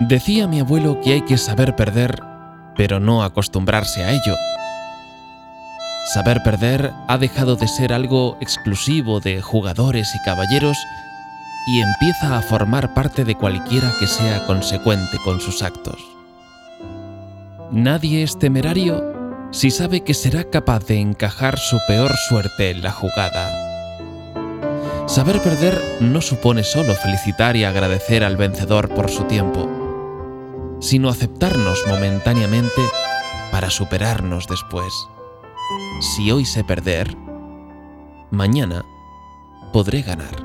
Decía mi abuelo que hay que saber perder, pero no acostumbrarse a ello. Saber perder ha dejado de ser algo exclusivo de jugadores y caballeros y empieza a formar parte de cualquiera que sea consecuente con sus actos. Nadie es temerario si sabe que será capaz de encajar su peor suerte en la jugada. Saber perder no supone solo felicitar y agradecer al vencedor por su tiempo, sino aceptarnos momentáneamente para superarnos después. Si hoy sé perder, mañana podré ganar.